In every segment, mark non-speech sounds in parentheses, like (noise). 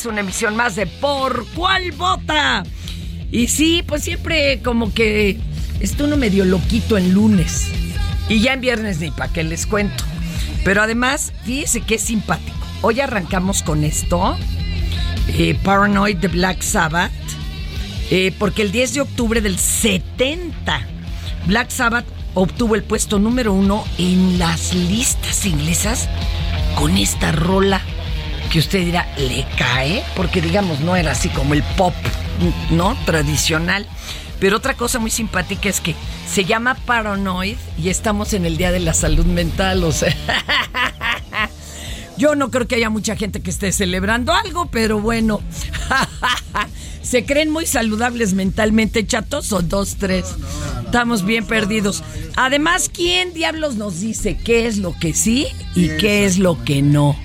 Es una emisión más de Por cuál vota. Y sí, pues siempre como que está uno medio loquito en lunes. Y ya en viernes ni para qué les cuento. Pero además, fíjese que es simpático. Hoy arrancamos con esto. eh, Paranoid de Black Sabbath. eh, porque el 10 de octubre del 70, Black Sabbath obtuvo el puesto número uno en las listas inglesas con esta rola que usted dirá, ¿le cae? Porque digamos, no era así como el pop, ¿no? Tradicional. Pero otra cosa muy simpática es que se llama Paranoid y estamos en el Día de la Salud Mental, o sea... (laughs) Yo no creo que haya mucha gente que esté celebrando algo, pero bueno. (laughs) ¿Se creen muy saludables mentalmente, chatos? O dos, tres. Estamos bien perdidos. Además, ¿quién diablos nos dice qué es lo que sí y qué es lo que no?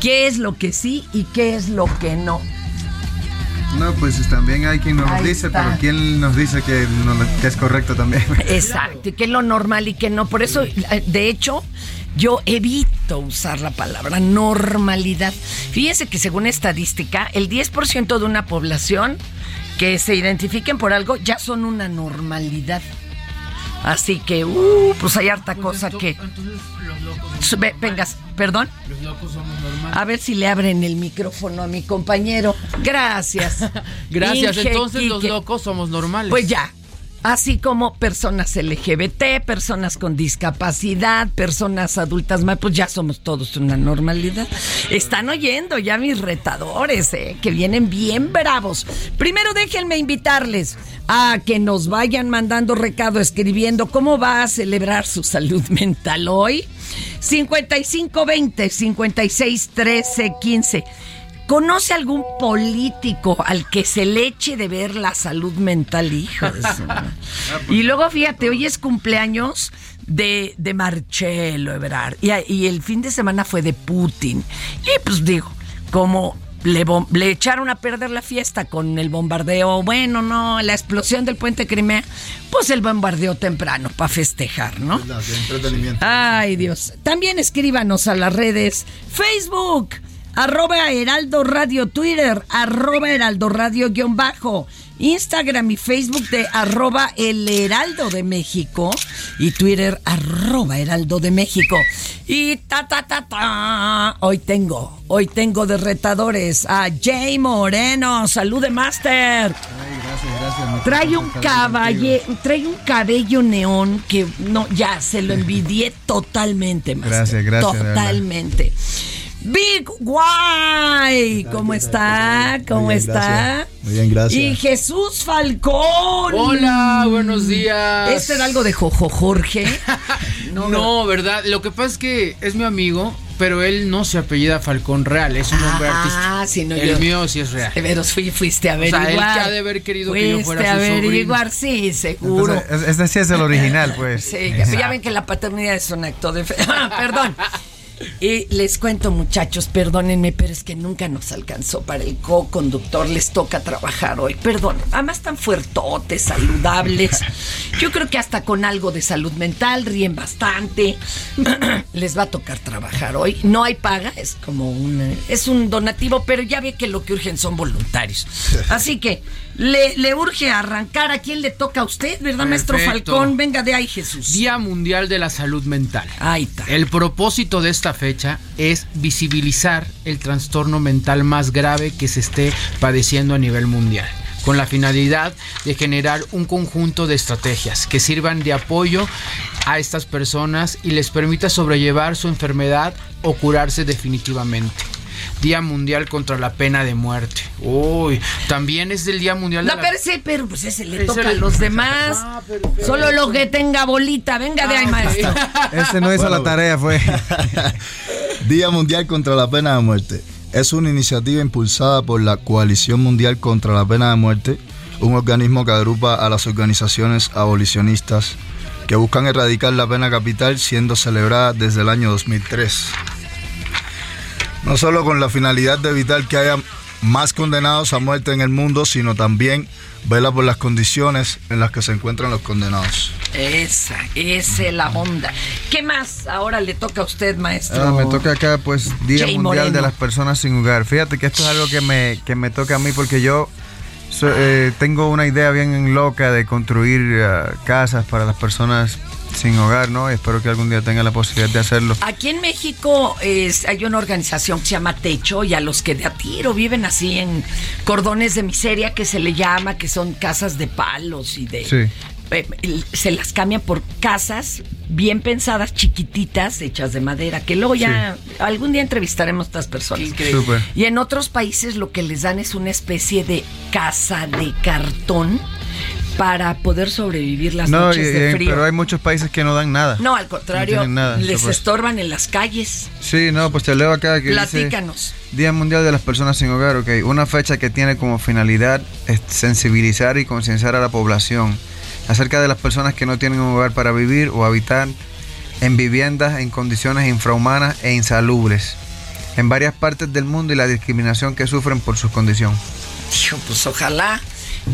¿Qué es lo que sí y qué es lo que no? No, pues también hay quien nos Ahí dice, está. pero ¿quién nos dice que, no- que es correcto también? (laughs) Exacto, y qué es lo normal y qué no. Por eso, eh, de hecho, yo evito usar la palabra normalidad. Fíjense que según estadística, el 10% de una población que se identifiquen por algo ya son una normalidad. Así que, uh, pues hay harta cosa que... Entonces los locos somos Ve- normales. vengas, perdón. Los locos somos normales. A ver si le abren el micrófono a mi compañero. Gracias. (laughs) Gracias, Inge entonces los locos somos normales. Pues ya. Así como personas LGBT, personas con discapacidad, personas adultas más, pues ya somos todos una normalidad. Están oyendo ya mis retadores, ¿eh? que vienen bien bravos. Primero déjenme invitarles a que nos vayan mandando recado, escribiendo cómo va a celebrar su salud (laughs) mental hoy. 5520 56 13 15. ¿Conoce algún político al que se le eche de ver la salud mental, hijo su madre? (laughs) Y luego, fíjate, hoy es cumpleaños de, de Marcelo Ebrard. Y, y el fin de semana fue de Putin. Y pues digo, como le, echaron a perder la fiesta con el bombardeo, bueno, no, la explosión del puente Crimea, pues el bombardeo temprano para festejar, ¿no? No. Ay, Dios. También escríbanos a las redes Facebook, arroba Heraldo Radio Twitter, arroba Heraldo Radio guion bajo, Instagram y Facebook de arroba El Heraldo de México y Twitter arroba Heraldo de México. Y ta ta ta ta, hoy tengo, hoy tengo de retadores a Jay Moreno, salude Master. Ay, gracias, gracias. Trae un caballe, trae un cabello neón que no, ya se lo envidié totalmente, maestro. Gracias, gracias. Totalmente. Big Guay, ¿cómo está? ¿Cómo Muy bien, está? gracias. Muy bien, gracias. Y Jesús Falcón. Hola, buenos días. ¿Este era algo de Jojo Jorge? (laughs) No, ¿verdad? Lo que pasa es que es mi amigo, pero él no se apellida Falcón Real, es un nombre Ah, artístico. sí, no, el yo- mío sí es real. Pero fui, fuiste a O sea, averiguar. él que ha de haber querido que yo fuera Fuiste a su sobrino. averiguar, sí, seguro. Entonces, este sí es el original, pues. (laughs) Sí, ya, ya ven que la paternidad es un acto de fe. (laughs) Perdón. Y les cuento, muchachos, perdónenme, pero es que nunca nos alcanzó para el co-conductor. Les toca trabajar hoy. Perdón. Además, tan fuertotes, saludables. Yo creo que hasta con algo de salud mental ríen bastante. (clears throat) Les va a tocar trabajar hoy. No hay paga, es como un, es un donativo, pero ya ve que lo que urgen son voluntarios. (laughs) Así que le, le urge arrancar. ¿A quién le toca a usted, verdad, maestro Perfecto. Falcón? Venga de ahí, Jesús. Día Mundial de la Salud Mental. Ahí está. El propósito de esta fecha es visibilizar el trastorno mental más grave que se esté padeciendo a nivel mundial, con la finalidad de generar un conjunto de estrategias que sirvan de apoyo a estas personas y les permita sobrellevar su enfermedad o curarse definitivamente. Día Mundial contra la Pena de Muerte. Uy, también es del Día Mundial No, de la... pero ese, pero pues ese le Ese toca a los demás. Ah. Solo lo que tenga bolita. Venga de ahí, Ah, maestro. Este no hizo Bueno, la tarea, fue. (laughs) Día Mundial contra la Pena de Muerte. Es una iniciativa impulsada por la Coalición Mundial contra la Pena de Muerte, un organismo que agrupa a las organizaciones abolicionistas que buscan erradicar la pena capital siendo celebrada desde el año 2003. No solo con la finalidad de evitar que haya más condenados a muerte en el mundo, sino también vela por las condiciones en las que se encuentran los condenados. Esa, esa es la onda. ¿Qué más ahora le toca a usted, maestro? Ah, me toca acá, pues, Día Jay Mundial Moreno. de las Personas Sin Hogar. Fíjate que esto es algo que me, que me toca a mí porque yo so- eh, tengo una idea bien loca de construir eh, casas para las personas sin hogar, ¿no? Y espero que algún día tenga la posibilidad de hacerlo. Aquí en México es, hay una organización que se llama Techo y a los que de a tiro viven así en cordones de miseria que se le llama, que son casas de palos y de... Sí. eh, se las cambian por casas bien pensadas, chiquititas, hechas de madera, que luego ya algún día entrevistaremos a estas personas. Increíble. Súper. Y en otros países lo que les dan es una especie de casa de cartón para poder sobrevivir las No, noches de frío. pero hay muchos países que no dan nada. No, al contrario, No tienen nada, les supuesto. estorban en las calles. Sí, no, pues te leo acá que dice Platícanos. Día Mundial de las Personas Sin Hogar, ok. Una fecha que tiene como finalidad es sensibilizar y concienciar a la población acerca de las personas que no tienen un hogar para vivir o habitar en viviendas en condiciones infrahumanas e insalubres en varias partes del mundo y la discriminación que sufren por su condición. Pues ojalá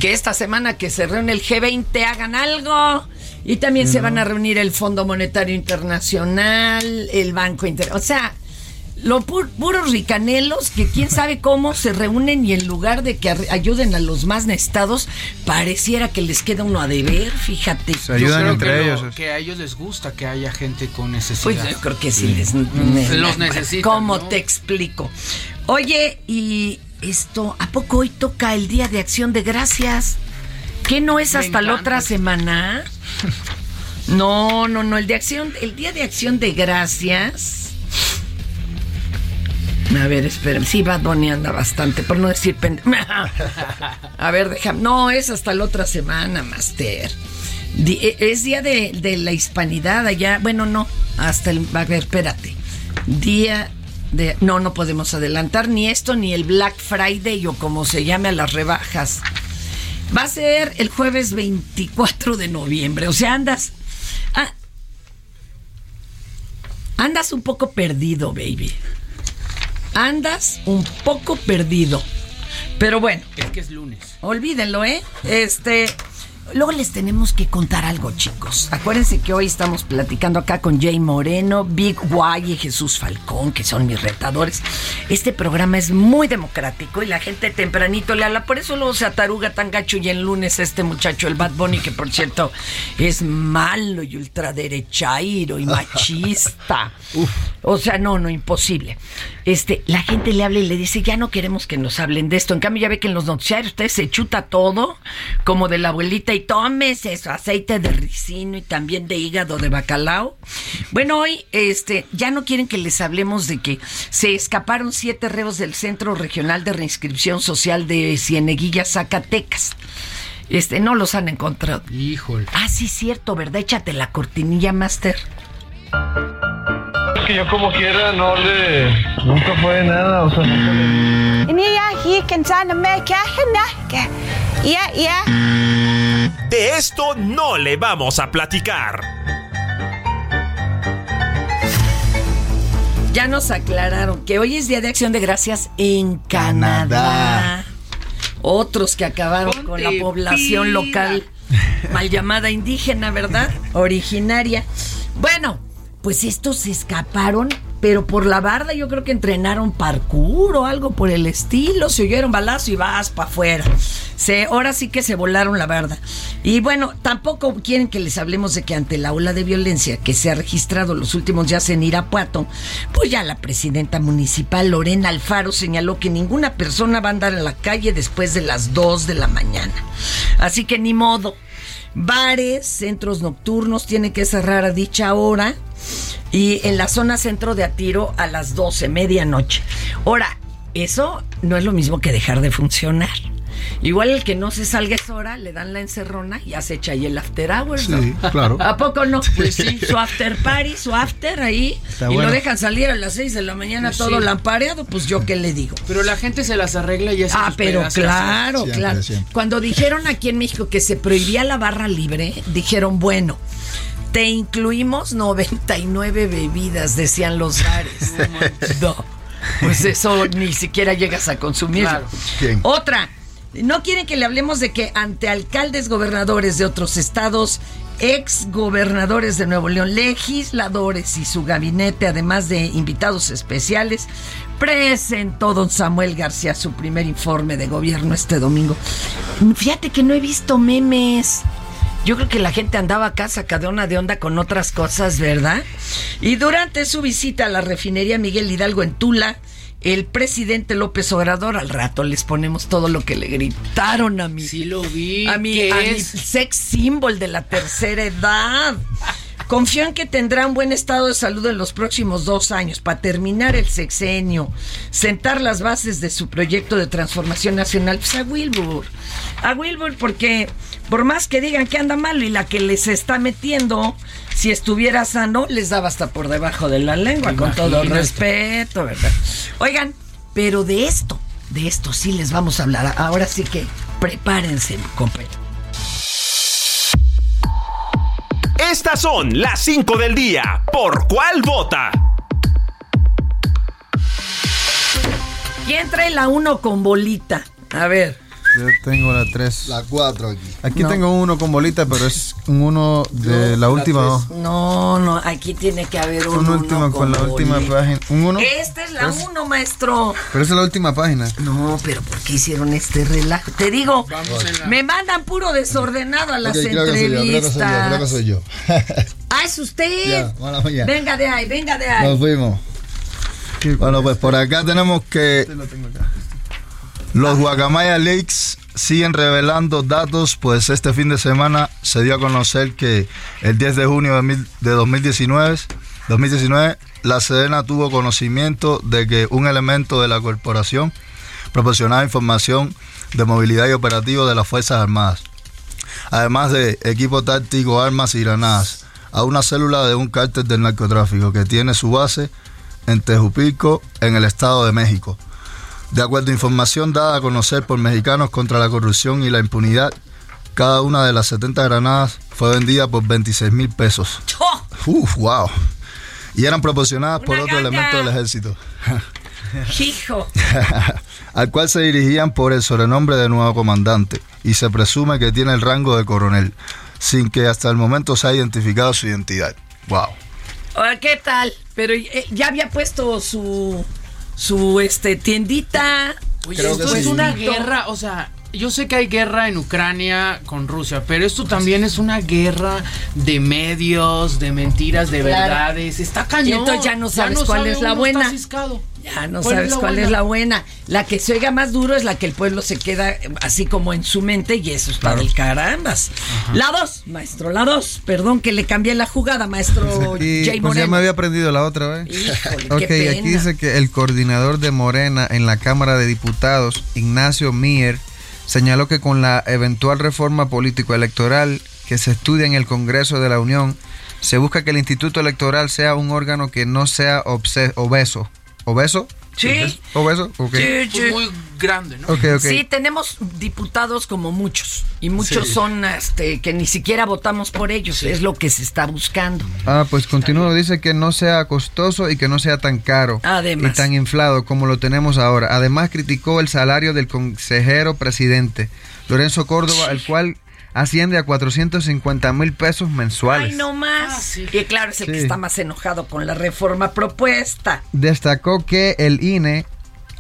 que esta semana que se reúne el G20 hagan algo. Y también se van a reunir el Fondo Monetario Internacional, el Banco Inter... O sea, los puros ricanelos que quién sabe (laughs) cómo se reúnen y en lugar de que ayuden a los más necesitados, pareciera que les queda uno a deber, fíjate. Se ayudan creo entre que, lo- ellos. que a ellos les gusta que haya gente con necesidad. Pues yo creo que sí les Los necesitan, ¿Cómo ¿no? te explico? Oye, y esto, ¿a poco hoy toca el Día de Acción de Gracias? ¿Qué no es hasta la otra semana? No, no, no, el de acción, el Día de Acción de Gracias. A ver, espera, sí, Bad Bunny anda bastante, por no decir pende... (laughs) A ver, déjame. No, es hasta la otra semana, Master. E- Es día de, de la hispanidad allá. Bueno, no, hasta el. A ver, espérate. Día de. No, no podemos adelantar ni esto ni el Black Friday o como se llame a las rebajas. Va a ser el jueves 24 de noviembre. O sea, andas. ah, andas un poco perdido, baby. Andas un poco perdido. Pero bueno, Es que es lunes. Olvídenlo, ¿eh? Este. Luego les tenemos que contar algo, chicos. Acuérdense que hoy estamos platicando acá con Jay Moreno, Big Y y Jesús Falcón, que son mis retadores. Este programa es muy democrático y la gente tempranito le habla. Por eso luego se ataruga tan gacho y en lunes este muchacho, el Bad Bunny, que por cierto es malo y ultraderechairo y machista. O sea, no, no, imposible. Este, la gente le habla y le dice, ya no queremos que nos hablen de esto. En cambio, ya ve que en los noticiarios usted se chuta todo, como de la abuelita, y tomes eso, aceite de ricino y también de hígado de bacalao. Bueno, hoy, este, ya no quieren que les hablemos de que se escaparon siete reos del Centro Regional de Reinscripción Social de Cieneguilla, Zacatecas. Este, no los han encontrado. Híjole. Ah, sí, cierto, ¿verdad? Échate la cortinilla, Master. Que yo como quiera no le... Nunca fue nada, o sea, nunca le... De esto no le vamos a platicar. Ya nos aclararon que hoy es Día de Acción de Gracias en Canadá. Canadá. Otros que acabaron Ponte con la población pila. local mal llamada indígena, ¿verdad? Originaria. Bueno, pues estos se escaparon, pero por la barda yo creo que entrenaron parkour o algo por el estilo. Se oyeron balazo y vas para afuera. Se, ahora sí que se volaron la barda. Y bueno, tampoco quieren que les hablemos de que ante la ola de violencia que se ha registrado los últimos días en Irapuato, pues ya la presidenta municipal Lorena Alfaro señaló que ninguna persona va a andar en la calle después de las 2 de la mañana. Así que ni modo. Bares, centros nocturnos tienen que cerrar a dicha hora y en la zona centro de Atiro a las 12, medianoche. Ahora, eso no es lo mismo que dejar de funcionar. Igual el que no se salga esa hora, le dan la encerrona y ya se echa ahí el after hours, ¿no? Sí, claro. (laughs) ¿A poco no? Pues sí, su after party, su after ahí. Está y bueno. lo dejan salir a las 6 de la mañana Pues todo sí. lampareado, pues yo qué le digo. Pero la gente se las arregla y hace Ah, sus pero pedazos. claro, Siempre, claro. siempre. Cuando dijeron aquí en México que se prohibía la barra libre, dijeron, bueno, te incluimos 99 bebidas, decían los bares. no, pues eso ni siquiera llegas a consumir. Claro. Otra, no quieren que le hablemos de que ante alcaldes gobernadores de otros estados, ex gobernadores de Nuevo León, legisladores y su gabinete, además de invitados especiales, presentó don Samuel García su primer informe de gobierno este domingo. Fíjate que no he visto memes. Yo creo que la gente andaba acá sacadona de onda con otras cosas, ¿verdad? Y durante su visita a la refinería Miguel Hidalgo en Tula, el presidente López Obrador, al rato les ponemos todo lo que le gritaron a mí. Sí lo vi. A mi, ¿Qué a mi sex symbol de la tercera edad. Confío en que tendrá un buen estado de salud en los próximos dos años para terminar el sexenio, sentar las bases de su proyecto de transformación nacional. Pues a Wilbur. A Wilbur porque por más que digan que anda malo y la que les está metiendo, si estuviera sano, les daba hasta por debajo de la lengua, con todo respeto, ¿verdad? Oigan, pero de esto, de esto sí les vamos a hablar. Ahora sí que prepárense, compañeros. Estas son las 5 del día. ¿Por cuál vota? ¿Quién trae la uno con bolita? A ver. Yo tengo la 3. La 4 aquí. Aquí No. tengo uno con bolita, pero es un uno de la última. ¿no? No, no, aquí tiene que haber un Un uno último con la última bolita. página. Un uno. Esta es la Pero es- uno, maestro. Pero esa es la última página. No, pero ¿por qué hicieron este relajo? Te digo, Vamos la- me mandan puro desordenado a las Ok, creo que soy yo, creo que soy yo, entrevistas. creo que soy yo. (laughs) Ah, es usted. Ya, mala mía. Venga de ahí, venga de ahí. Nos fuimos. Bueno, pues por acá tenemos que Lo tengo acá. Los Guacamaya Leaks siguen revelando datos, pues este fin de semana se dio a conocer que el 10 de junio de, mil- de 2019, 2019, la Sedena tuvo conocimiento de que un elemento de la corporación proporcionaba información de movilidad y operativo de las Fuerzas Armadas, además de equipo táctico, armas y granadas, a una célula de un cártel del narcotráfico que tiene su base en Tejupico, en el Estado de México. De acuerdo a información dada a conocer por mexicanos contra la corrupción y la impunidad, cada una de las 70 granadas fue vendida por 26 mil pesos. ¡Oh! Uf, wow. Y eran proporcionadas por otro ganga. elemento del ejército, (laughs) Hijo. (laughs) al cual se dirigían por el sobrenombre de nuevo comandante y se presume que tiene el rango de coronel, sin que hasta el momento se haya identificado su identidad. Wow. Ahora, ¿Qué tal? Pero eh, ya había puesto su su este tiendita. Oye, Creo esto es sí. una guerra, o sea, yo sé que hay guerra en Ucrania con Rusia, pero esto también es una guerra de medios, de mentiras, de Claro. verdades. Está cañón. Y entonces ya no sabes cuál sabe es la buena. Ya no ¿Cuál sabes es cuál buena? es la buena. La que se oiga más duro es la que el pueblo se queda eh, así como en su mente y eso está del carambas. La dos, maestro, la dos. Perdón que le cambié la jugada, maestro (laughs) Aquí, Jay pues ya Moreno. me había aprendido la otra vez. Híjole, Ok, qué pena. aquí dice que el coordinador de Morena en la Cámara de Diputados, Ignacio Mier, señaló que con la eventual reforma político-electoral que se estudia en el Congreso de la Unión, se busca que el Instituto Electoral sea un órgano que no sea obeso. ¿Obeso? Sí. ¿Obeso? Ok. Sí, sí. Pues muy grande, ¿no? Sí, tenemos diputados como muchos y muchos Sí. son este que ni siquiera votamos por ellos, es lo que se está buscando. Ah, pues continúo. Dice que no sea costoso y que no sea tan caro Además. y tan inflado como lo tenemos ahora. Además, criticó el salario del consejero presidente, Lorenzo Córdoba, el cual asciende a 450 mil pesos mensuales. Ay, no más. Ah, sí. Y claro, es el que está más enojado con la reforma propuesta. Destacó que el INE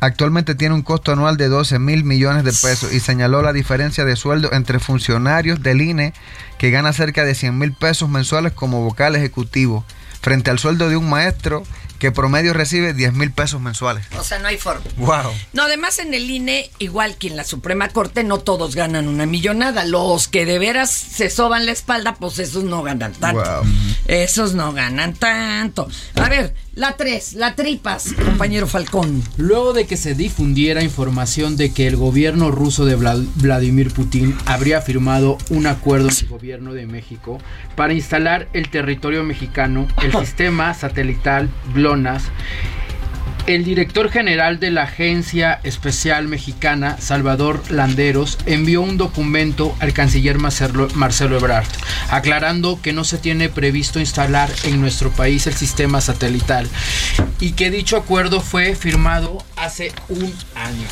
actualmente tiene un costo anual de 12 mil millones de pesos y señaló la diferencia de sueldo entre funcionarios del INE que gana cerca de 100 mil pesos mensuales como vocal ejecutivo frente al sueldo de un maestro que promedio recibe 10 mil pesos mensuales. O sea, no hay forma. ¡Wow! No, además en el INE, igual que en la Suprema Corte, no todos ganan una millonada. Los que de veras se soban la espalda, pues esos no ganan tanto. Wow. Esos no ganan tanto. A ver, la tres, la tripas, compañero Falcón. Luego de que se difundiera información de que el gobierno ruso de Vla- Vladimir Putin habría firmado un acuerdo en el gobierno de México para instalar el territorio mexicano, el (laughs) sistema satelital GLONASS, el director general de la Agencia Especial Mexicana, Salvador Landeros, envió un documento al canciller Marcelo, Ebrard, aclarando que no se tiene previsto instalar en nuestro país el sistema satelital y que dicho acuerdo fue firmado hace un año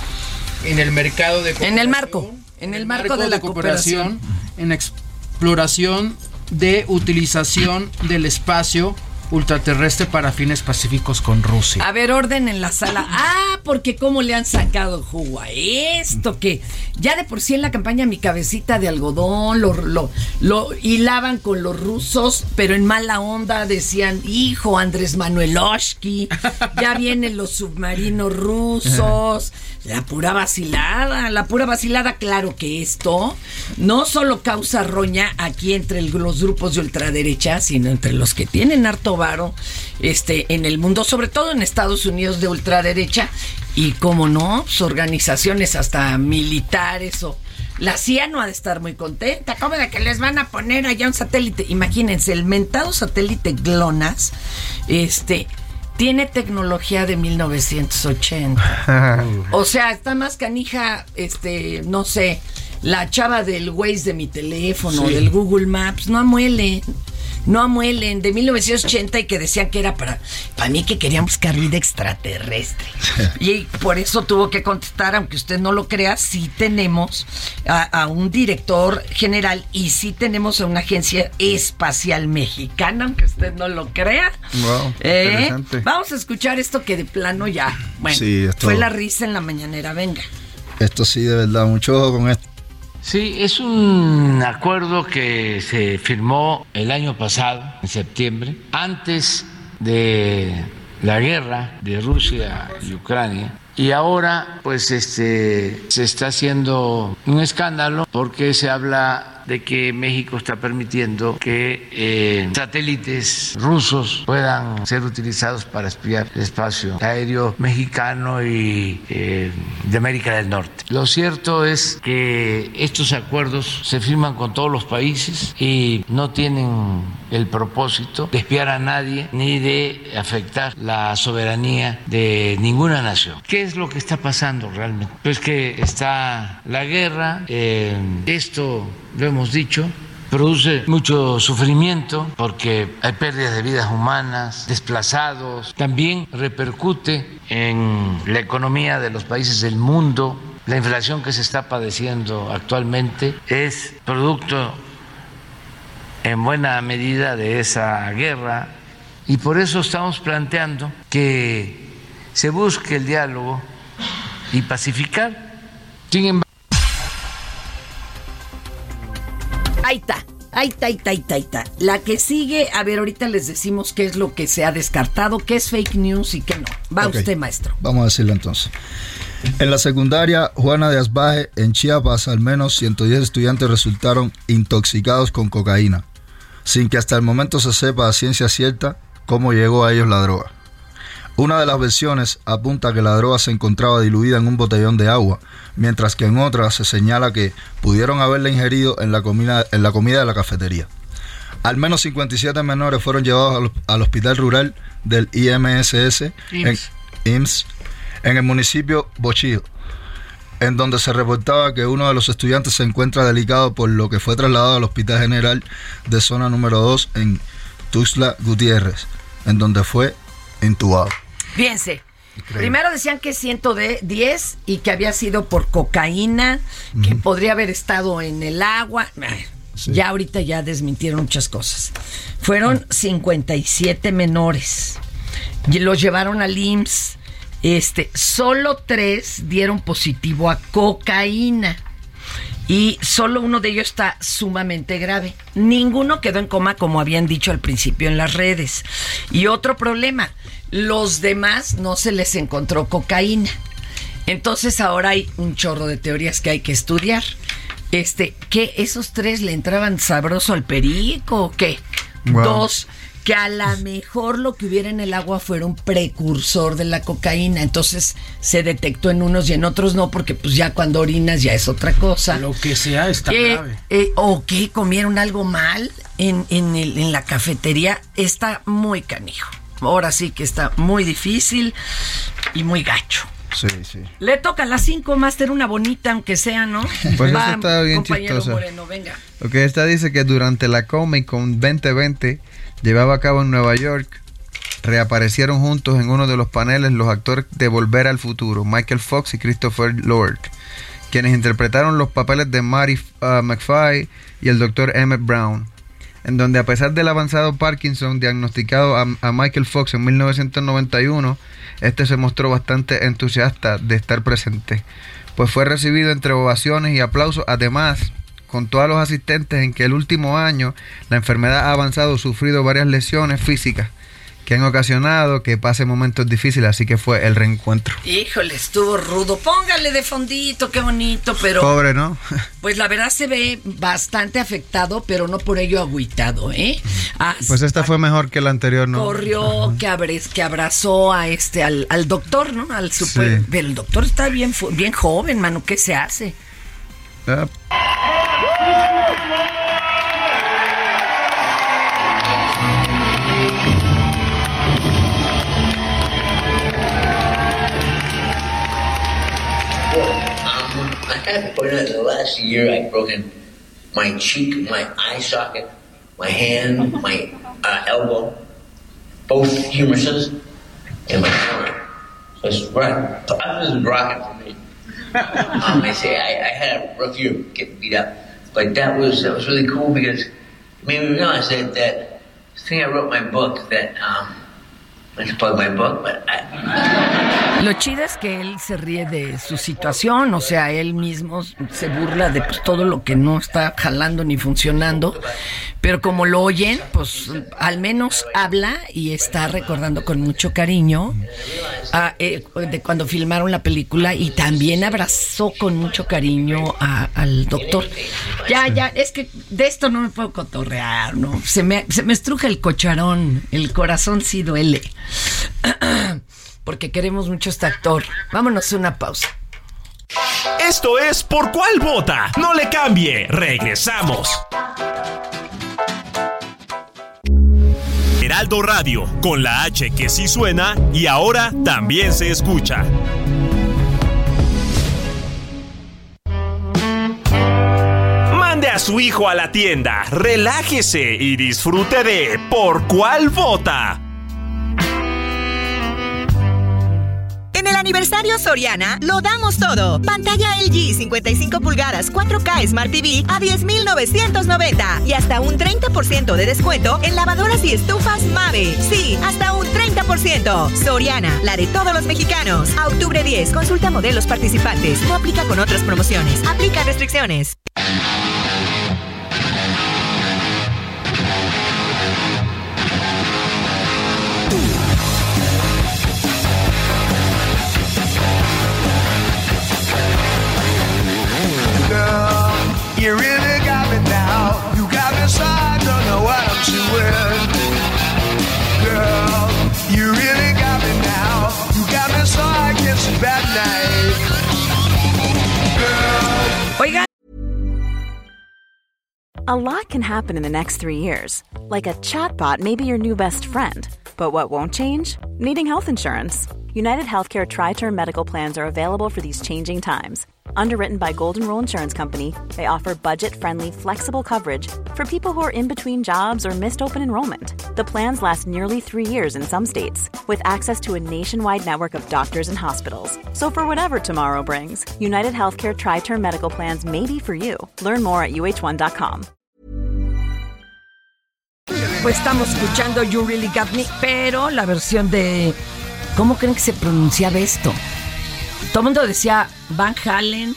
en el mercado de En el marco, en el marco de la cooperación. en exploración de utilización del espacio ultraterrestre para fines pacíficos con Rusia. A ver, orden en la sala. Ah, porque cómo le han sacado jugo a esto, que ya de por sí en la campaña mi cabecita de algodón lo, lo, hilaban con los rusos, pero en mala onda decían, hijo Andrés Manueloshki, ya vienen los submarinos rusos. La pura vacilada, la pura vacilada, claro que esto no solo causa roña aquí entre los grupos de ultraderecha, sino entre los que tienen harto varo este, en el mundo, sobre todo en Estados Unidos de ultraderecha, y como no, pues, organizaciones hasta militares o... La CIA no ha de estar muy contenta, como de que les van a poner allá un satélite. Imagínense, el mentado satélite GLONASS, este, tiene tecnología de 1980. (laughs) O sea, está más canija, este, no sé, la chava del Waze de mi teléfono, Sí. del Google Maps, no amuelen. No amuelen, de 1980 y que decían que era para, para mí que querían buscar vida extraterrestre. (laughs) y por eso tuvo que contestar, aunque usted no lo crea, sí tenemos a, a un director general y sí tenemos a una agencia espacial mexicana, aunque usted no lo crea. Wow, ¿Eh? interesante. Vamos a escuchar esto que de plano ya. Bueno, Sí, esto- fue la risa en la mañanera, venga. Esto sí, de verdad, mucho ojo con esto. Sí, es un acuerdo que se firmó el año pasado, en septiembre, antes de la guerra de Rusia y Ucrania. Y ahora, pues, este, se está haciendo un escándalo porque se habla de que México está permitiendo que eh, satélites rusos puedan ser utilizados para espiar el espacio aéreo mexicano y eh, de América del Norte. Lo cierto es que estos acuerdos se firman con todos los países y no tienen el propósito de espiar a nadie ni de afectar la soberanía de ninguna nación. ¿Qué es lo que está pasando realmente? Pues que está la guerra, eh, esto lo hemos dicho, produce mucho sufrimiento porque hay pérdidas de vidas humanas, desplazados, también repercute en la economía de los países del mundo. La inflación que se está padeciendo actualmente es producto en buena medida de esa guerra y por eso estamos planteando que se busque el diálogo y pacificar. Sin embargo, Ahí está. Ahí está, ahí está, ahí está, ahí está. La que sigue, a ver, ahorita les decimos qué es lo que se ha descartado, qué es fake news y qué no. Va usted, maestro. Vamos a decirlo entonces. En la secundaria Juana de Asbaje, en Chiapas, al menos 110 estudiantes resultaron intoxicados con cocaína, sin que hasta el momento se sepa a ciencia cierta cómo llegó a ellos la droga. Una de las versiones apunta que la droga se encontraba diluida en un botellón de agua, mientras que en otra se señala que pudieron haberla ingerido en la comida, en la comida de la cafetería. Al menos 57 menores fueron llevados al, al hospital rural del IMSS en, IMSS. IMSS, en el municipio Bochío, en donde se reportaba que uno de los estudiantes se encuentra delicado por lo que fue trasladado al Hospital General de Zona número 2 en Tuxtla Gutiérrez, en donde fue intubado. Fíjense. Primero decían que 110 y que había sido por cocaína, que podría haber estado en el agua. Ya ahorita ya desmintieron muchas cosas. Fueron 57 menores. Y los llevaron al IMSS. Este, solo tres dieron positivo a cocaína. Y solo uno de ellos está sumamente grave. Ninguno quedó en coma, como habían dicho al principio en las redes. Y otro problema, los demás no se les encontró cocaína. Entonces ahora hay un chorro de teorías que hay que estudiar. Este, que esos tres le entraban sabroso al perico o qué? Wow. Dos, que a lo mejor lo que hubiera en el agua fuera un precursor de la cocaína. Entonces se detectó en unos y en otros no, porque pues ya cuando orinas ya es otra cosa. Lo que sea está Eh, grave. eh, o que comieron algo mal en, en, el- en la cafetería, está muy canijo. Ahora sí que está muy difícil y muy gacho. Sí, sí. Le toca a las 5, Master, una bonita, aunque sea, ¿no? Pues Va, esa está bien compañero chistosa. Moreno, venga. Ok, esta dice que durante la Comic Con 2020 llevaba a cabo en Nueva York, reaparecieron juntos en uno de los paneles los actores de Volver al Futuro, Michael Fox y Christopher Lord, quienes interpretaron los papeles de Marty uh, McFly y el Dr. Emmett Brown, en donde a pesar del avanzado Parkinson diagnosticado a, a Michael Fox en 1991, este se mostró bastante entusiasta de estar presente, pues fue recibido entre ovaciones y aplausos, además contó a los asistentes en que el último año la enfermedad ha avanzado, sufrido varias lesiones físicas que han ocasionado que pase momentos difíciles, así que fue el reencuentro. Híjole, estuvo rudo. Póngale de fondito, qué bonito, pero Pobre, ¿no? (laughs) pues la verdad se ve bastante afectado, pero no por ello agüitado, ¿eh? Pues esta fue mejor que la anterior, ¿no? corrió, que, abres- que abrazó a este, al, al doctor, ¿no? Al super, Sí. Pero el doctor está bien, fu- bien joven, mano, ¿qué se hace? Ah, I have to point the last year I've broken my cheek, my eye socket, my hand, my uh, elbow, both humeruses, and my arm. So it's rock. This is rocking for me. um, I say I, I had a rough year getting beat up, but that was that was really cool because it made me realize that that thing I wrote in my book that um, Lo chido es que él se ríe de su situación, o sea, él mismo se burla de pues, todo lo que no está jalando ni funcionando, pero como lo oyen, pues al menos habla y está recordando con mucho cariño a, eh, de cuando filmaron la película y también abrazó con mucho cariño al doctor. Ya, ya, es que de esto no me puedo cotorrear, ¿no? Se me, se me estruja el cocharón, el corazón sí duele. (clears throat) Porque queremos mucho este actor. Vámonos a una pausa. Esto es Por Cuál Vota. No le cambie. Regresamos. Heraldo Radio, con la H que sí suena y ahora también se escucha. Mande a su hijo a la tienda, relájese y disfrute de Por Cuál Vota. Aniversario Soriana lo damos todo. Pantalla LG 55 pulgadas 4K Smart TV a 10.990 y hasta un 30% de descuento en lavadoras y estufas Mave. Sí, hasta un 30%. Soriana, la de todos los mexicanos. A octubre 10, consulta modelos participantes. No aplica con otras promociones. Aplica restricciones. You really got me now. You got me so I don't know what I'm doing. Girl, you really got me now. You got me so I can't sleep at night. Girl. Oigan. A lot can happen in the next three years. Like a chatbot may be your new best friend. But what won't change? Needing health insurance. United Healthcare Tri Term Medical Plans are available for these changing times. Underwritten by Golden Rule Insurance Company, they offer budget friendly, flexible coverage for people who are in between jobs or missed open enrollment. The plans last nearly three years in some states, with access to a nationwide network of doctors and hospitals. So, for whatever tomorrow brings, United Healthcare Tri Term Medical Plans may be for you. Learn more at uh1.com. Pues estamos escuchando You Really Got Me, pero la versión de. ¿Cómo creen que se pronunciaba esto? Todo el mundo decía Van Halen,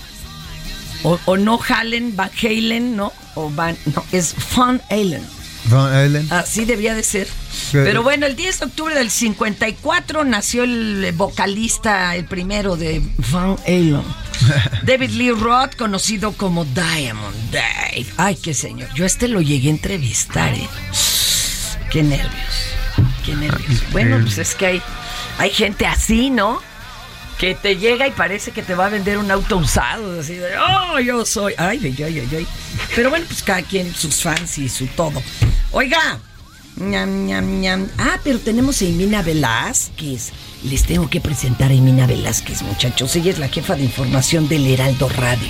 o, o no Halen, Van Halen, ¿no? O Van. No, es Van Halen. Van Halen. Así debía de ser. Pero- bueno, el 10 de octubre del 54 nació el vocalista, el primero de Van Halen. (laughs) David Lee Roth, conocido como Diamond Dave. Ay, qué señor. Yo este lo llegué a entrevistar, ¿eh? Qué nervios. Qué nervios. Bueno, pues es que hay, hay gente así, ¿no? Que te llega y parece que te va a vender un auto usado. Así de, oh, yo soy. Ay, ay, ay, ay, ay. Pero bueno, pues cada quien, sus fans y su todo. Oiga. ñam, ñam, ñam. Ah, pero tenemos a Emina Velázquez. Les tengo que presentar a Emina Velázquez, muchachos. Ella es la jefa de información del Heraldo Radio.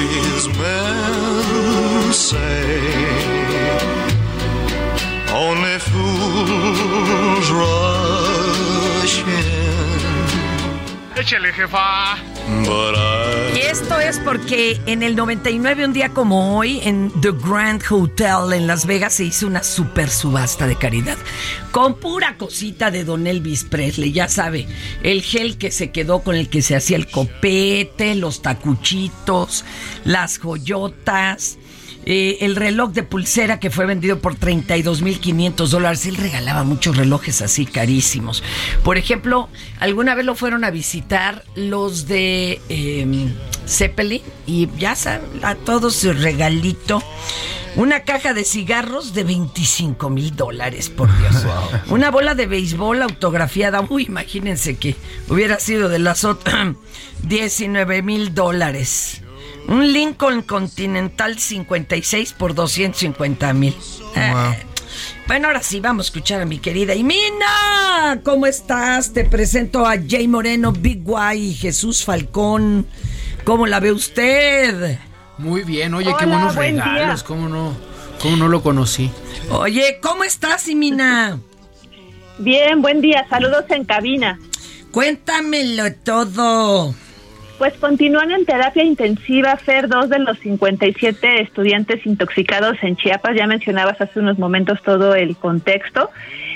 jefa. I. Y esto es porque en el 99, un día como hoy, en The Grand Hotel en Las Vegas se hizo una super subasta de caridad. Con pura cosita de Don Elvis Presley, ya sabe, el gel que se quedó con el que se hacía el copete, los tacuchitos, las joyotas. Eh, el reloj de pulsera que fue vendido por 32.500 dólares. Él regalaba muchos relojes así carísimos. Por ejemplo, alguna vez lo fueron a visitar los de eh, Zeppelin y ya saben, a todos su regalito. Una caja de cigarros de 25 mil dólares, por Dios. (laughs) Una bola de béisbol autografiada. Uy, imagínense que hubiera sido de las otras (clears throat) 19 mil dólares. Un Lincoln Continental 56 por 250 mil. Eh, Bueno, ahora sí, vamos a escuchar a mi querida Imina. ¿Cómo estás? Te presento a Jay Moreno, Big Y y Jesús Falcón. ¿Cómo la ve usted? Muy bien, oye, qué buenos buen día. regalos, ¿cómo no, cómo no lo conocí? Oye, ¿cómo estás, Imina? Bien, buen día. Saludos en cabina. Cuéntamelo todo. Pues continúan en terapia intensiva, Fer, dos de los 57 estudiantes intoxicados en Chiapas. Ya mencionabas hace unos momentos todo el contexto.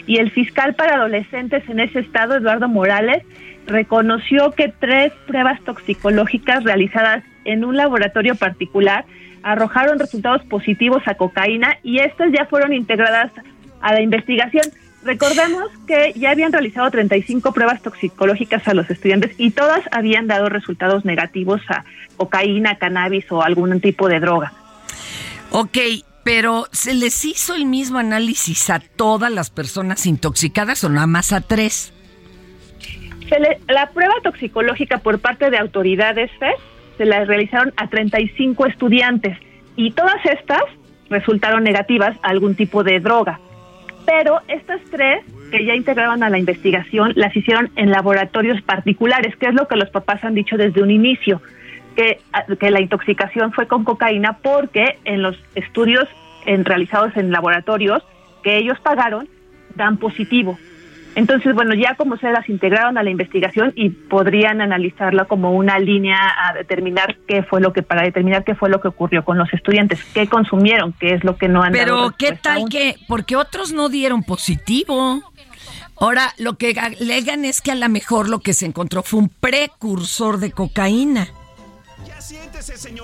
Y el fiscal para adolescentes en ese estado, Eduardo Morales, reconoció que tres pruebas toxicológicas realizadas en un laboratorio particular arrojaron resultados positivos a cocaína y estas ya fueron integradas a la investigación. Recordemos que ya habían realizado 35 pruebas toxicológicas a los estudiantes y todas habían dado resultados negativos a cocaína, cannabis o algún tipo de droga. Ok, pero ¿se les hizo el mismo análisis a todas las personas intoxicadas o nada más a tres? Se le- la prueba toxicológica por parte de autoridades FES se la realizaron a 35 estudiantes y todas estas resultaron negativas a algún tipo de droga. Pero estas tres que ya integraban a la investigación las hicieron en laboratorios particulares, que es lo que los papás han dicho desde un inicio, que, que la intoxicación fue con cocaína porque en los estudios en- realizados en laboratorios que ellos pagaron dan positivo. Entonces, bueno, ya como se las integraron a la investigación y podrían analizarla como una línea a determinar qué fue lo que, para determinar qué fue lo que ocurrió con los estudiantes, qué consumieron, qué es lo que no han dado Pero ¿qué tal aún. que, porque otros no dieron positivo? Ahora, lo que alegan es que a lo mejor lo que se encontró fue un precursor de cocaína.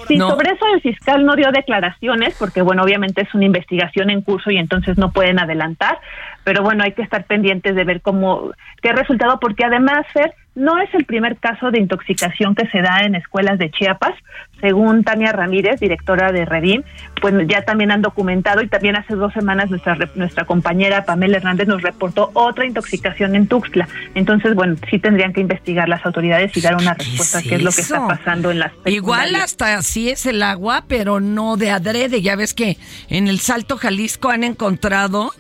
Sí, No. sobre eso el fiscal no dio declaraciones porque, bueno, obviamente es una investigación en curso y entonces no pueden adelantar, pero bueno, hay que estar pendientes de ver cómo, qué resultado, porque además, Fer, no es el primer caso de intoxicación que se da en escuelas de Chiapas, según Tania Ramírez, directora de Redim, pues ya también han documentado y también hace dos semanas nuestra nuestra compañera Pamela Hernández nos reportó otra intoxicación en Tuxtla. Entonces, bueno, sí tendrían que investigar las autoridades y dar una respuesta a qué es lo que está pasando en las Igual hasta así es el agua, pero no de adrede. Ya ves que en el Salto Jalisco han encontrado,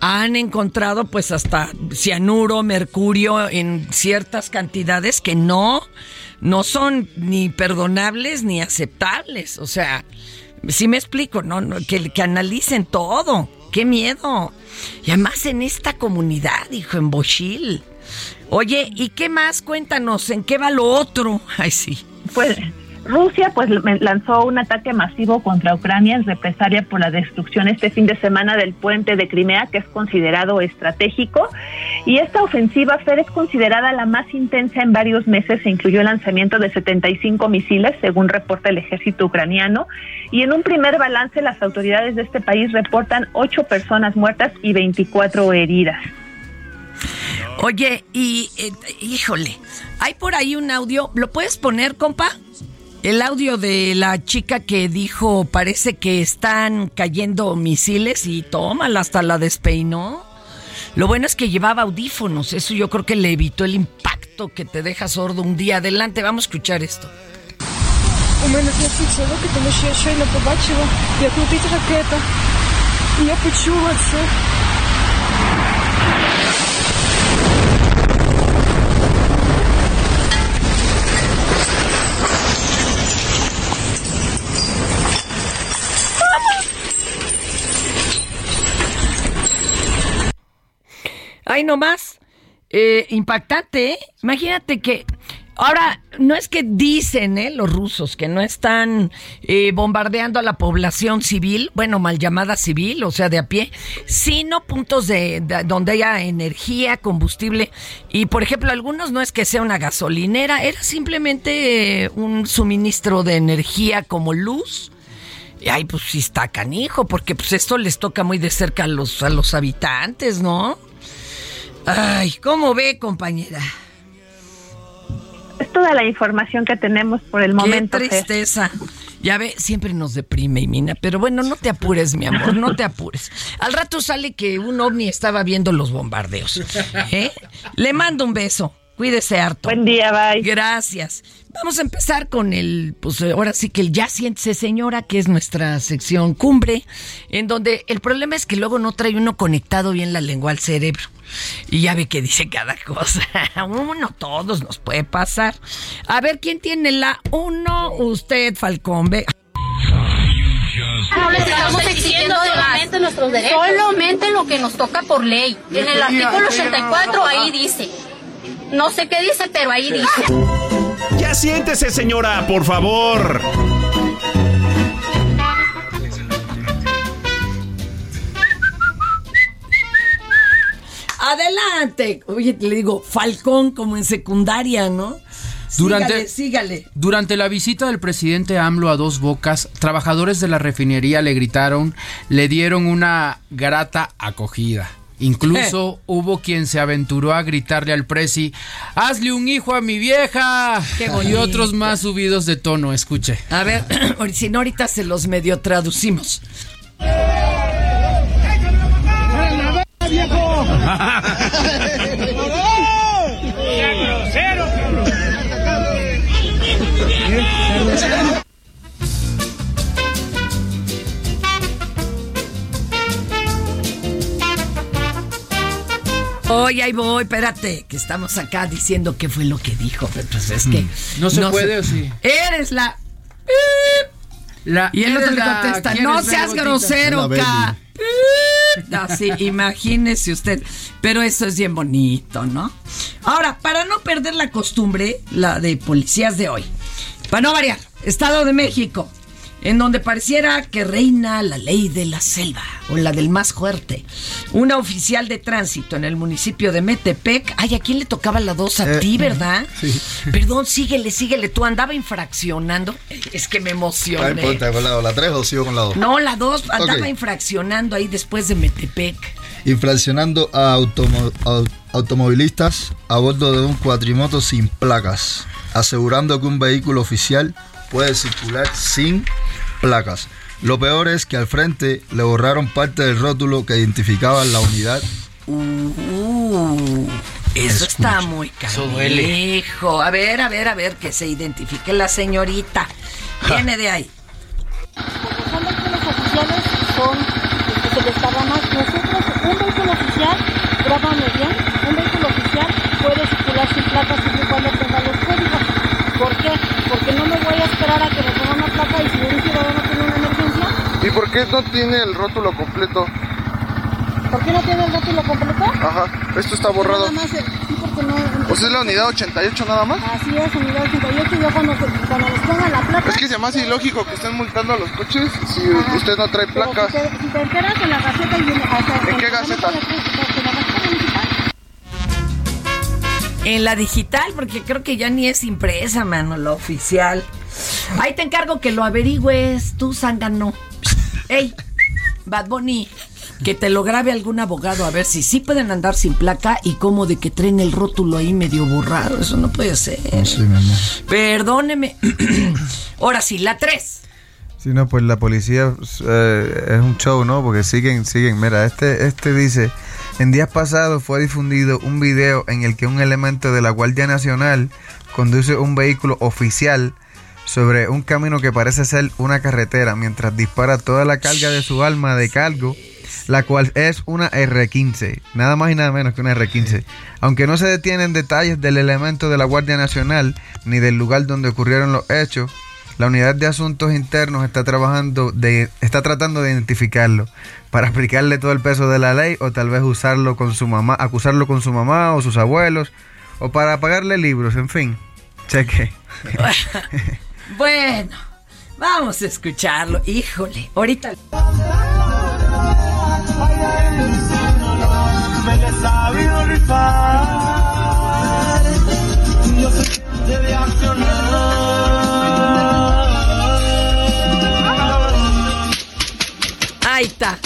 han encontrado pues hasta cianuro, mercurio en ciertas cantidades que no, no son ni perdonables ni aceptables. O sea, si me explico, no, No, que, que analicen todo. Qué miedo. Y además en esta comunidad, hijo, en Bochil. Oye, ¿y qué más? Cuéntanos, ¿en qué va lo otro? (laughs) Ay, sí. Pues Rusia pues lanzó un ataque masivo contra Ucrania en represalia por la destrucción este fin de semana del puente de Crimea, que es considerado estratégico. Y esta ofensiva, Fer, es considerada la más intensa en varios meses. Se incluyó el lanzamiento de 75 misiles, según reporta el ejército ucraniano. Y en un primer balance, las autoridades de este país reportan ocho personas muertas y 24 heridas. Oye, y eh, híjole, hay por ahí un audio, ¿lo puedes poner, compa? El audio de la chica que dijo, parece que están cayendo misiles y tómala, hasta la despeinó. Lo bueno es que llevaba audífonos, eso yo creo que le evitó el impacto que te deja sordo un día. Adelante, vamos a escuchar esto. У мене трясуться руки, тому що я щойно побачила, як летить ракета. І я почула це. Ay, no más. Eh, impactante, ¿eh? Imagínate que. Ahora, no es que dicen ¿eh? los rusos que no están eh, bombardeando a la población civil, bueno, mal llamada civil, o sea, de a pie, sino puntos de, de- donde haya energía, combustible. Y, por ejemplo, algunos no es que sea una gasolinera, era simplemente eh, un suministro de energía como luz. Y ay, pues sí está canijo, porque pues esto les toca muy de cerca a los, a los habitantes, ¿no? Ay, ¿cómo ve, compañera? Es toda la información que tenemos por el momento. Qué Fer. tristeza. Ya ve, siempre nos deprime, Mina. Pero bueno, no te apures, mi amor, no te apures. Al rato sale que un ovni estaba viendo los bombardeos. ¿eh? Le mando un beso. Cuídese harto. Buen día, bye. Gracias. Vamos a empezar con el, pues ahora sí que el Ya siéntese señora, que es nuestra sección cumbre, en donde el problema es que luego no trae uno conectado bien la lengua al cerebro. Y ya ve que dice cada cosa. (laughs) Uno, todos nos puede pasar. A ver, ¿quién tiene la uno? Usted, Falcón. Ve. No les estamos exigiendo solamente nuestros derechos. Solamente lo que nos toca por ley. En el artículo 84 ahí dice. No sé qué dice, pero ahí dice. Ya siéntese, señora, por favor. Adelante. Oye, le digo, Falcón como en secundaria, ¿no? Durante- Sígale, sígale. Durante la visita del presidente AMLO a Dos Bocas, trabajadores de la refinería le gritaron, le dieron una grata acogida. Incluso hubo quien se aventuró a gritarle al presi, hazle un hijo a mi vieja. Qué y otros más subidos de tono, escuche. A ver, (clears throat) si no, ahorita se los medio traducimos. (laughs) Oye, ahí voy, espérate, que estamos acá diciendo qué fue lo que dijo. Pues es que. Mm. ¿No se puede o sí? Eres la. La- y el otro le contesta, ¿quién no seas grosero, ca. Así, imagínese usted. Pero eso es bien bonito, ¿no? Ahora, para no perder la costumbre, la de policías de hoy, para no variar, Estado de México, en donde pareciera que reina la ley de la selva. o la del más fuerte. Una oficial de tránsito en el municipio de Metepec. Ay, ¿a quién le tocaba la dos? A Eh, ti, ¿verdad? sí. (laughs) Perdón, síguele, síguele. Tú andaba infraccionando. Es que me No emocioné. importa, ¿con la, la 3 o sigo con la 2? No, la dos andaba infraccionando ahí después de Metepec. Infraccionando a automo- au- automovilistas a bordo de un cuatrimoto sin placas, asegurando que un vehículo oficial puede circular sin placas. Lo peor es que al frente le borraron parte del rótulo que identificaba la unidad. Uh, eso está muy Eso duele. canijo. A ver, a ver, a ver, que se identifique la señorita. (laughs) Viene de ahí. Son vehículos oficiales, son los que se desparraman. Nosotros, un vehículo oficial, grábame bien, un vehículo oficial puede circular sin placas siempre y cuando tenga los códigos. ¿Por qué? Porque no me voy a esperar a que me ponga una placa y si un ciudadano tiene una emergencia, ¿Y por qué no tiene el rótulo completo? ¿por qué no tiene el rótulo completo? Ajá, esto está borrado. Nada más, eh, sí, porque no... ¿O sea, es la unidad 88 nada más? Así es, unidad 88, yo cuando, cuando nos pongan la placa... Es que se me hace ilógico que estén multando a los coches si Ajá. usted no trae Pero placas. Si te, si te enteras en la gaceta y ¿En qué gaceta? En la digital, porque creo que ya ni es impresa, mano, la oficial. Ahí te encargo que lo averigües, tú, Zángano. Ey, Bad Bunny, que te lo grabe algún abogado a ver si sí pueden andar sin placa y cómo de que traen el rótulo ahí medio borrado. Eso no puede ser. Sí, mi amor. Perdóneme. (clears throat) Ahora sí, la 3. Sí, no, pues la policía eh, es un show, ¿no? Porque siguen, siguen. Mira, este, este dice, en días pasados fue difundido un video en el que un elemento de la Guardia Nacional conduce un vehículo oficial sobre un camino que parece ser una carretera mientras dispara toda la carga de su arma de cargo, la cual es una R15, nada más y nada menos que una R15. Aunque no se detienen detalles del elemento de la Guardia Nacional ni del lugar donde ocurrieron los hechos, la unidad de asuntos internos está trabajando de, está tratando de identificarlo para aplicarle todo el peso de la ley o tal vez usarlo con su mamá, acusarlo con su mamá o sus abuelos o para pagarle libros, en fin. Cheque. (laughs) Bueno, vamos a escucharlo. Híjole, ahorita. Ahí está.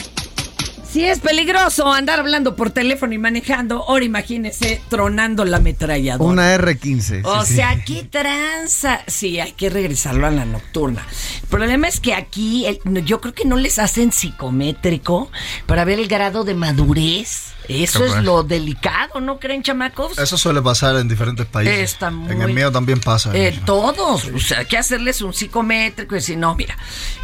Si es peligroso andar hablando por teléfono y manejando, ahora imagínese tronando la ametralladora. Una R15. O sí, sí. sea, qué tranza. Sí, hay que regresarlo a la nocturna. El problema es que aquí el- yo creo que no les hacen psicométrico para ver el grado de madurez. Eso es lo delicado, ¿no creen, chamacos? Eso suele pasar en diferentes países. Está muy- En el mío también pasa. Eh, todos, o sea, hay que hacerles un psicométrico y decir, no, mira,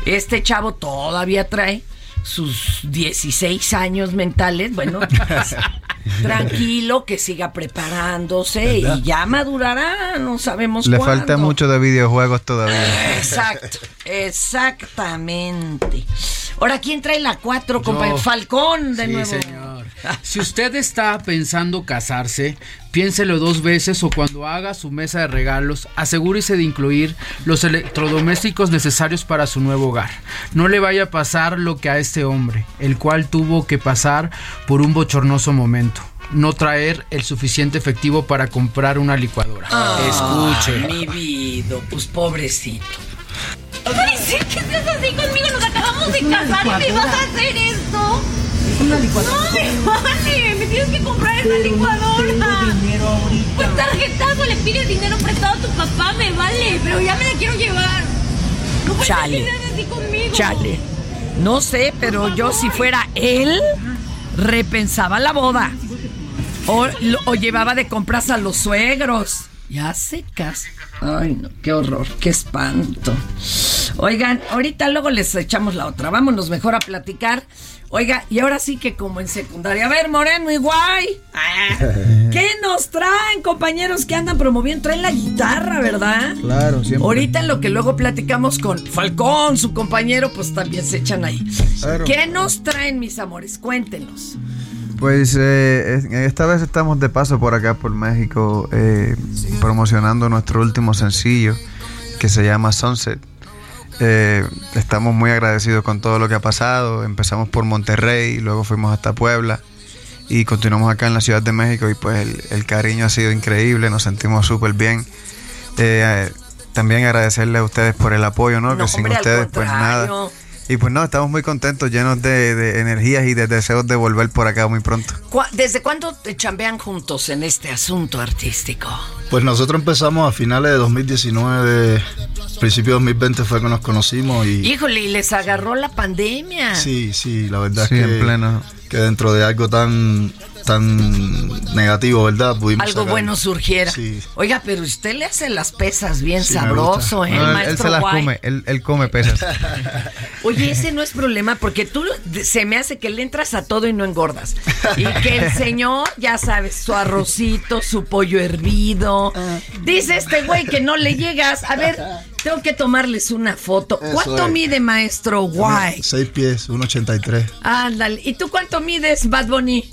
este chavo todavía trae sus 16 años mentales, bueno, pues, (laughs) tranquilo, que siga preparándose ¿Verdad? y ya madurará, no sabemos Le cuándo. falta mucho de videojuegos todavía. Exacto, exactamente. Ahora, ¿quién trae la 4, Yo. compañero? Falcón, de Sí, nuevo. señor. Si usted está pensando casarse, piénselo dos veces o cuando haga su mesa de regalos, asegúrese de incluir los electrodomésticos necesarios para su nuevo hogar. No le vaya a pasar lo que a este hombre, el cual tuvo que pasar por un bochornoso momento. No traer el suficiente efectivo para comprar una licuadora. Escuche. Mi vida, pues pobrecito. Ay, sí, ¿qué estás así conmigo? Nos acabamos de casar y me vas a hacer esto. Una licuadora. No me vale, me tienes que comprar esa licuadora. Pues tarjetazo, le pides dinero prestado a tu papá, me vale, pero ya me la quiero llevar. No puedes Chale. así conmigo. Chale. No sé, pero yo si fuera él, repensaba la boda. O, lo- o llevaba de compras a los suegros. Ya se casa. Ay, no, qué horror, qué espanto. Oigan, ahorita luego les echamos la otra. Vámonos mejor a platicar. Oiga, y ahora sí que como en secundaria. A ver, Moreno y Guay. Ah, (laughs) ¿Qué nos traen, compañeros que andan promoviendo? Traen la guitarra, ¿verdad? Claro, siempre. Ahorita en lo que luego platicamos con Falcón, su compañero, pues también se echan ahí. Claro. ¿Qué nos traen, mis amores? Cuéntenos. Pues eh, es- esta vez estamos de paso por acá, por México, eh, promocionando nuestro último sencillo que se llama Sunset. Eh, estamos muy agradecidos con todo lo que ha pasado. Empezamos por Monterrey, luego fuimos hasta Puebla y continuamos acá en la Ciudad de México y pues el, el cariño ha sido increíble, nos sentimos súper bien. Eh, también agradecerle a ustedes por el apoyo, ¿no? No, que sin hombre, ustedes pues nada. Y pues no, estamos muy contentos, llenos de, de energías y de deseos de volver por acá muy pronto. ¿Cu- ¿Desde cuándo te chambean juntos en este asunto artístico? Pues nosotros empezamos a finales de 2019, principio de 2020 fue que nos conocimos y Híjole, y les agarró la pandemia. sí, sí, la verdad Sí, es en que, pleno. que dentro de algo tan tan negativo, ¿verdad? Pudimos Algo sacar- bueno surgiera. Sí. Oiga, pero usted le hace las pesas bien Sí, sabroso. ¿eh? No, él, se las Guay. come, él, él come pesas. (laughs) Oye, ese no es problema porque tú se me hace que le entras a todo y no engordas. Y que el señor, ya sabes, su arrocito, su pollo hervido. Dice este güey que no le llegas. A ver, (laughs) tengo que tomarles una foto. Eso ¿Cuánto es. mide, maestro Guay? Seis pies, 1.83. Ándale. ¿Y tú cuánto mides, Bad Bunny?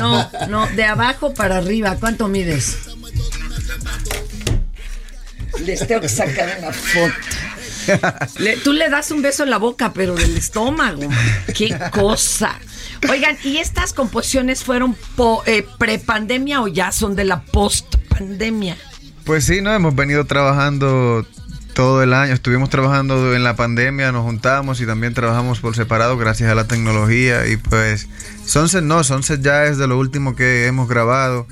No, no, de abajo para arriba. ¿Cuánto mides? Les tengo que sacar una foto. Le- tú le das un beso en la boca, pero del estómago. Qué cosa. Oigan, ¿y estas composiciones fueron eh, pre-pandemia o ya son de la post-pandemia? Pues sí, no, hemos venido trabajando todo el año. Estuvimos trabajando en la pandemia, nos juntamos y también trabajamos por separado gracias a la tecnología. Y pues Sunset no, Sunset ya es de lo último que hemos grabado.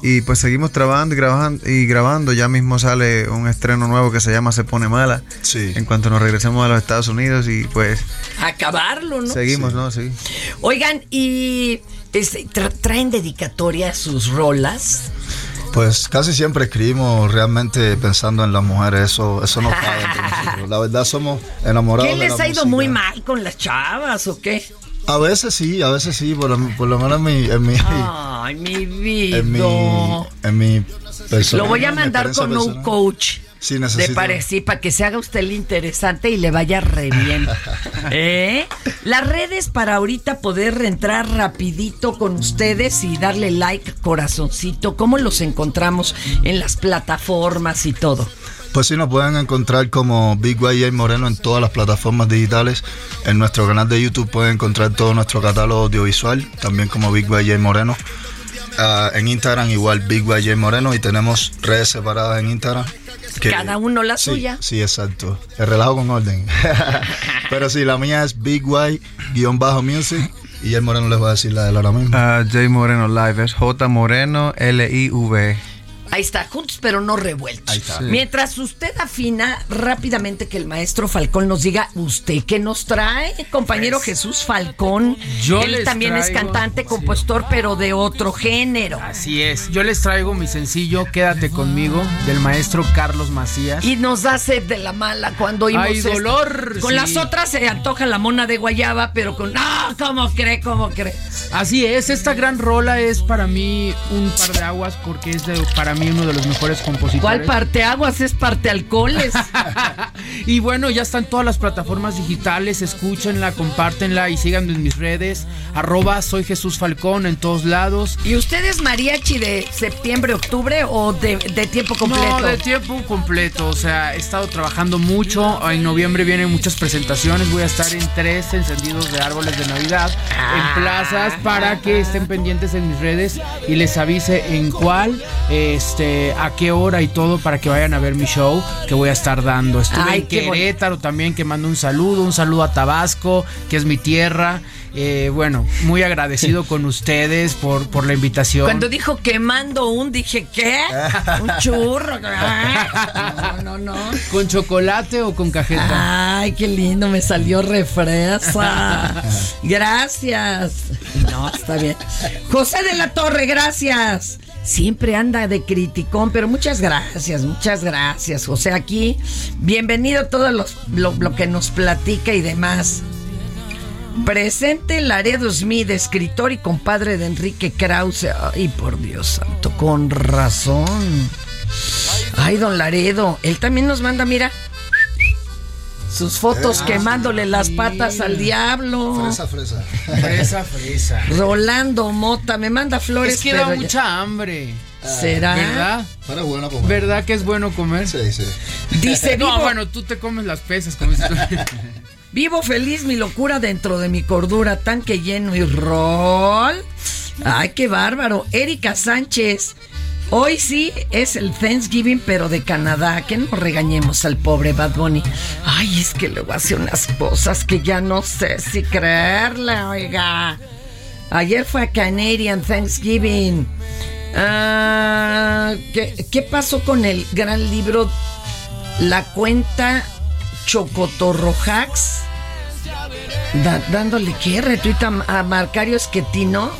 Y pues seguimos trabajando y grabando y grabando. Ya mismo sale un estreno nuevo que se llama Se pone mala. Sí. En cuanto nos regresemos a los Estados Unidos y pues Acabarlo, ¿no? seguimos, ¿no? Sí. Oigan, ¿y este, tra- traen dedicatoria a sus rolas? Pues casi siempre escribimos realmente pensando en las mujeres, eso, eso no cabe entre nosotros. La verdad somos enamorados ¿Qué de les la ha ido música. muy mal con las chavas o qué? A veces sí, a veces sí, por, lo- por lo menos en mi, en mi, Ay, mi vida. en mi, en mi persona. Lo voy a mandar con un coach. Sí, De necesito. parecí para que se haga usted el interesante y le vaya re bien. (laughs) ¿Eh? Las redes para ahorita poder entrar rapidito con ustedes y darle like, corazoncito. ¿Cómo los encontramos en las plataformas y todo? Pues sí, nos pueden encontrar como Big YJ Moreno en todas las plataformas digitales. En nuestro canal de YouTube pueden encontrar todo nuestro catálogo audiovisual, también como Big YJ Moreno. Ah, en Instagram igual Big YJ Moreno y tenemos redes separadas en Instagram. Que- Cada uno la Sí, suya. Sí, exacto. El relajo con orden. (laughs) Pero sí, la mía es Big Y-Music y el Moreno les va a decir la de él ahora mismo. Ah, J Moreno Live es J Moreno L-I-V. Ahí está, juntos pero no revueltos. Ahí está. Mientras usted afina rápidamente que el maestro Falcón nos diga, ¿usted qué nos trae? Compañero Jesús Falcón. Pues, Yo Él les también es cantante, compositor, pero de otro género. Así es. Yo les traigo mi sencillo Quédate conmigo del maestro Carlos Macías. Y nos da sed de la mala cuando oímos Ay, esto. dolor, Con sí. las otras se antoja la mona de guayaba, pero con... ¡No! ¿Cómo cree? ¿Cómo cree? Así es, esta gran rola es para mí un par de aguas porque es de- para mí uno de los mejores compositores. ¿Cuál parte aguas es parte alcoholes? (laughs) Y bueno, ya están todas las plataformas digitales, escúchenla, compártenla y síganme en mis redes, arroba soy Jesús Falcón en todos lados. ¿Y usted es mariachi de septiembre, octubre o de, de tiempo completo? No, de tiempo completo, o sea, he estado trabajando mucho, en noviembre vienen muchas presentaciones, voy a estar en tres encendidos de árboles de Navidad, en plazas, para que estén pendientes en mis redes y les avise en cuál, este, a qué hora y todo, para que vayan a ver mi show que voy a estar dando. Estuve Ay, en bonito. Querétaro también, que mando un saludo, un saludo a Tabasco, que es mi tierra. Eh, bueno, muy agradecido con ustedes por, por la invitación. Cuando dijo quemando un, dije, ¿qué? (laughs) Un churro. No, no, no. ¿Con chocolate o con cajeta? Ay, qué lindo, me salió refresa. (laughs) Gracias. No, está bien. José de la Torre, gracias. Siempre anda de criticón, pero muchas gracias, muchas gracias. José, aquí, bienvenido a todo lo, lo que nos platica y demás. Presente Laredo Smith, escritor y compadre de Enrique Krause. Ay, por Dios santo, con razón. Ay, don Laredo, él también nos manda, mira, sus fotos Ah, quemándole las patas al diablo. Fresa, fresa. Fresa, fresa. Rolando Mota, me manda flores. Es que da ya- mucha hambre. ¿Será? ¿Verdad? Para bueno comer. ¿Verdad que es bueno comer? Sí, sí. Dice No, vivo, bueno, tú te comes las pesas. Como (laughs) vivo feliz mi locura dentro de mi cordura, tanque lleno y rol. Ay, qué bárbaro. Erika Sánchez. Hoy sí es el Thanksgiving, pero de Canadá. Que no regañemos al pobre Bad Bunny. Ay, es que luego hace unas cosas que ya no sé si creerle, oiga. Ayer fue a Canadian Thanksgiving. Ah, ¿qué, pasó con el gran libro La cuenta Chocotorrojax? Da- dándole qué retuita a Marcario Esquetino.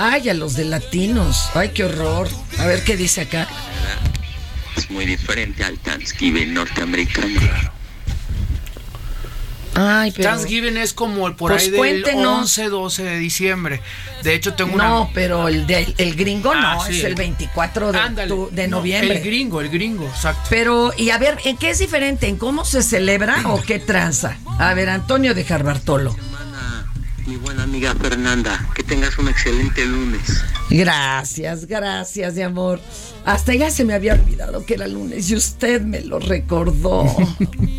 Ay, a los de latinos. Ay, qué horror. A ver qué dice acá. Es muy diferente al Thanksgiving norteamericano. Ay, pero. Thanksgiving es como el por Pues ahí del cuéntenos. 11, 12 de diciembre. De hecho, tengo una... No, pero el, de, el gringo no, Ah, sí, es el 24 de, Ándale. octu- de No, noviembre. el gringo, el gringo, exacto. Pero, y a ver, ¿en qué es diferente? ¿En cómo se celebra o qué tranza? A ver, Antonio de Jarbartolo. Mi buena amiga Fernanda, que tengas un excelente lunes. Gracias, gracias, mi amor. Hasta ya se me había olvidado que era lunes y usted me lo recordó.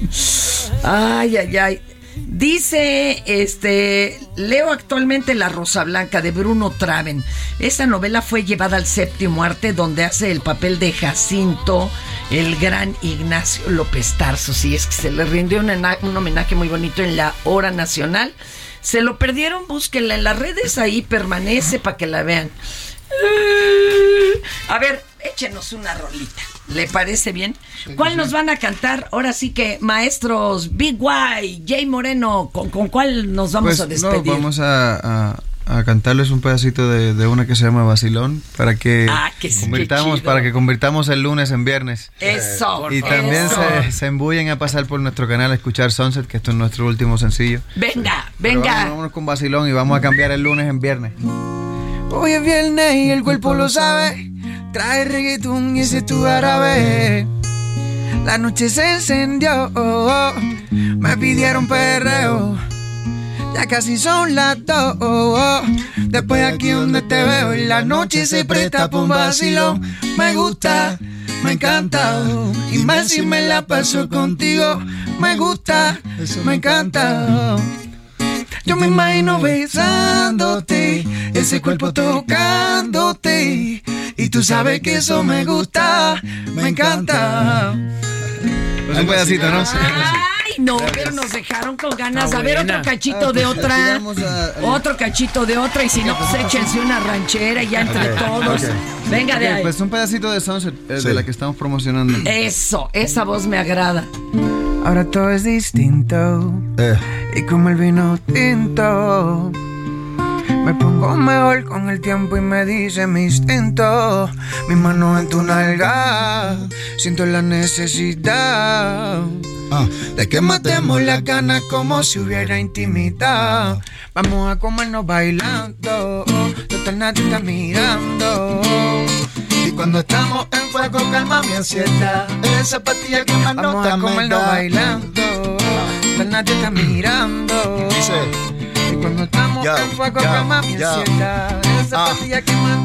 (laughs) Ay, ay, ay. Dice, este, leo actualmente La Rosa Blanca de Bruno Traven. Esa novela fue llevada al séptimo arte donde hace el papel de Jacinto, el gran Ignacio López Tarso. Sí, es que se le rindió un homenaje muy bonito en la hora nacional. Se lo perdieron, búsquenla en las redes, ahí permanece para que la vean. A ver, échenos una rolita. ¿Le parece bien? ¿Cuál nos van a cantar? Ahora sí que, maestros, Big Y, Jay Moreno, ¿con, con cuál nos vamos Pues a despedir? no, vamos a, a- a cantarles un pedacito de, de una que se llama Basilón para que Ah, que sí, qué convirtamos, para que convirtamos el lunes en viernes. Eso. Y también eso. se, se embullen a pasar por nuestro canal a escuchar Sunset, que esto es nuestro último sencillo. Venga, venga. Vamos, vámonos con Basilón y vamos a cambiar el lunes en viernes. Hoy es viernes y el cuerpo lo sabe. Trae reggaetón y ese es tu árabe. La noche se encendió. Me pidieron perreo. Ya casi son las dos. Después aquí donde te veo. Y la noche se presta para un vacilón. Me gusta, me encanta. Y más si me la paso contigo. Me gusta, me encanta. Yo me imagino besándote, ese cuerpo tocándote. Y tú sabes que eso me gusta, me encanta. Pues un pedacito, ¿no? Ay, no, pero nos dejaron con ganas. Está A ver, buena. otro cachito Ah, de pues, otra. a- Otro cachito de otra. Y si no, pues échense una ranchera y ya entre todos. Venga de ahí. Pues un pedacito de Sunset, eh, Sí. de la que estamos promocionando. Eso, esa voz me agrada. Ahora todo es distinto. Y como el vino tinto. Me pongo mejor con el tiempo y me dice mi instinto. Mi mano en tu nalga. Siento la necesidad. De que matemos la cana como si hubiera intimidad. Vamos a comernos bailando. Total nadie está mirando. Y cuando estamos en fuego, calma mi ansiedad. Esa pastilla que más Vamos nota a me comernos da. bailando. Total nadie está mirando. Y cuando estamos en fuego, calma mi ansiedad. Ah.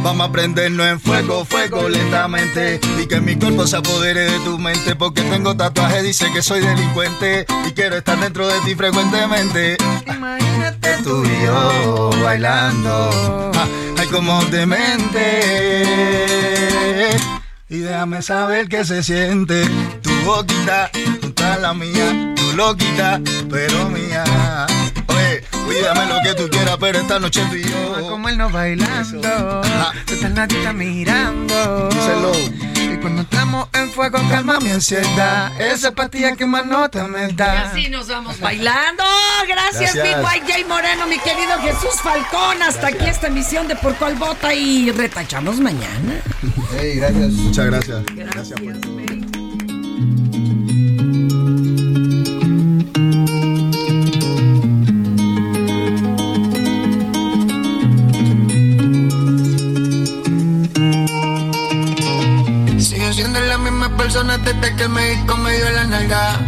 Vamos a prendernos en fuego, fuego lentamente. Y que mi cuerpo se apodere de tu mente. Porque tengo tatuaje, dice que soy delincuente. Y quiero estar dentro de ti frecuentemente. Imagínate Tú y yo bailando. Ah, Ay, como demente Y déjame saber qué se siente. Tu boquita junto a la mía Tu loquita, pero mía Oye, cuídame lo que tú quieras Pero esta noche tú y yo como él no bailando. Total nadie está mirando. Díselo. Y cuando estamos en fuego, calma mi ansiedad. Esa pastilla que más nota me Y da. así nos vamos bailando. Gracias, Jay Moreno, mi querido Jesús Falcón. Hasta aquí esta emisión de Por Cuál Vota y retachamos mañana. Hey, gracias. Muchas gracias. Gracias. Sigo misma persona desde que el médico me dio la nalga.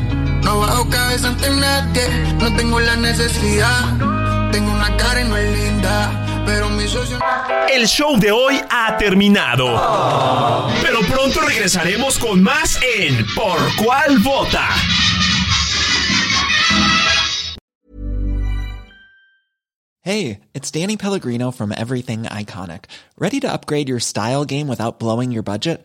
No bajo cabeza ante nadie, no tengo la necesidad. Tengo una cara y no es linda, Pero mi socio. El show de hoy ha terminado. Pero pronto regresaremos con más en Por cuál vota. Hey, it's Danny Pellegrino from Everything Iconic. Ready to upgrade your style game without blowing your budget?